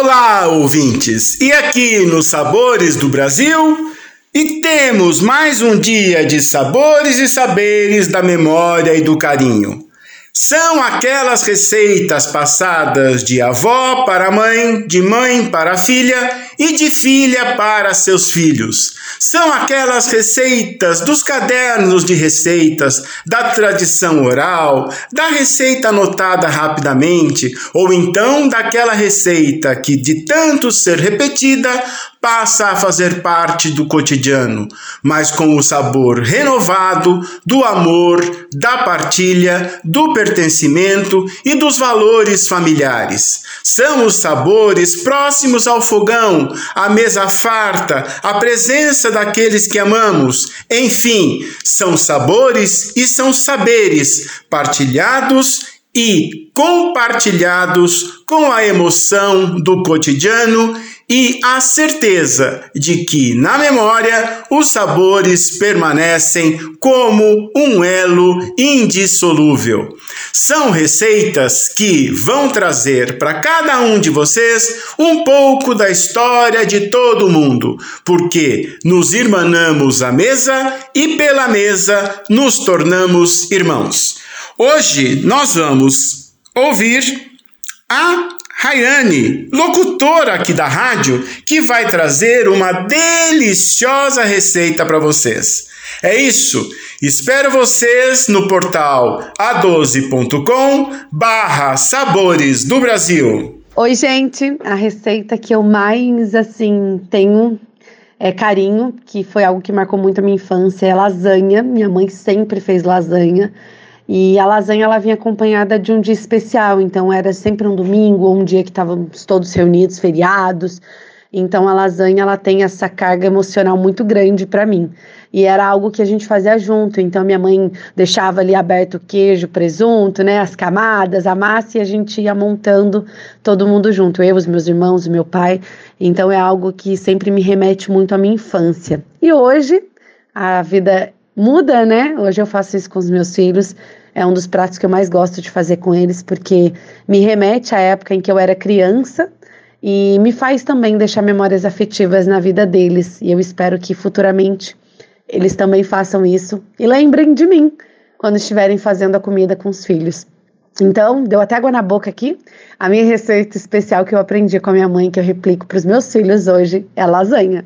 Olá, ouvintes! E aqui nos Sabores do Brasil? E temos mais um dia de sabores e saberes da memória e do carinho. São aquelas receitas passadas de avó para mãe, de mãe para filha e de filha para seus filhos. São aquelas receitas dos cadernos de receitas, da tradição oral, da receita anotada rapidamente, ou então daquela receita que, de tanto ser repetida, passa a fazer parte do cotidiano, mas com o sabor renovado do amor, da partilha, do pertencimento e dos valores familiares. São os sabores próximos ao fogão, à mesa farta, à presença daqueles que amamos. Enfim, são sabores e são saberes partilhados e compartilhados com a emoção do cotidiano e a certeza de que na memória os sabores permanecem como um elo indissolúvel. São receitas que vão trazer para cada um de vocês um pouco da história de todo mundo, porque nos irmanamos à mesa e pela mesa nos tornamos irmãos. Hoje nós vamos ouvir a Rayane, locutora aqui da rádio, que vai trazer uma deliciosa receita para vocês. É isso. Espero vocês no portal a12.com barra Sabores do Brasil. Oi, gente. A receita que eu mais, assim, tenho é carinho, que foi algo que marcou muito a minha infância, é lasanha. Minha mãe sempre fez lasanha. E a lasanha ela vinha acompanhada de um dia especial, então era sempre um domingo ou um dia que estávamos todos reunidos, feriados. Então a lasanha ela tem essa carga emocional muito grande para mim. E era algo que a gente fazia junto. Então minha mãe deixava ali aberto o queijo, presunto, né, as camadas, a massa e a gente ia montando todo mundo junto, eu, os meus irmãos, o meu pai. Então é algo que sempre me remete muito à minha infância. E hoje a vida muda, né? Hoje eu faço isso com os meus filhos é um dos pratos que eu mais gosto de fazer com eles, porque me remete à época em que eu era criança e me faz também deixar memórias afetivas na vida deles. E eu espero que futuramente eles também façam isso e lembrem de mim quando estiverem fazendo a comida com os filhos. Então, deu até água na boca aqui. A minha receita especial que eu aprendi com a minha mãe, que eu replico para os meus filhos hoje, é lasanha.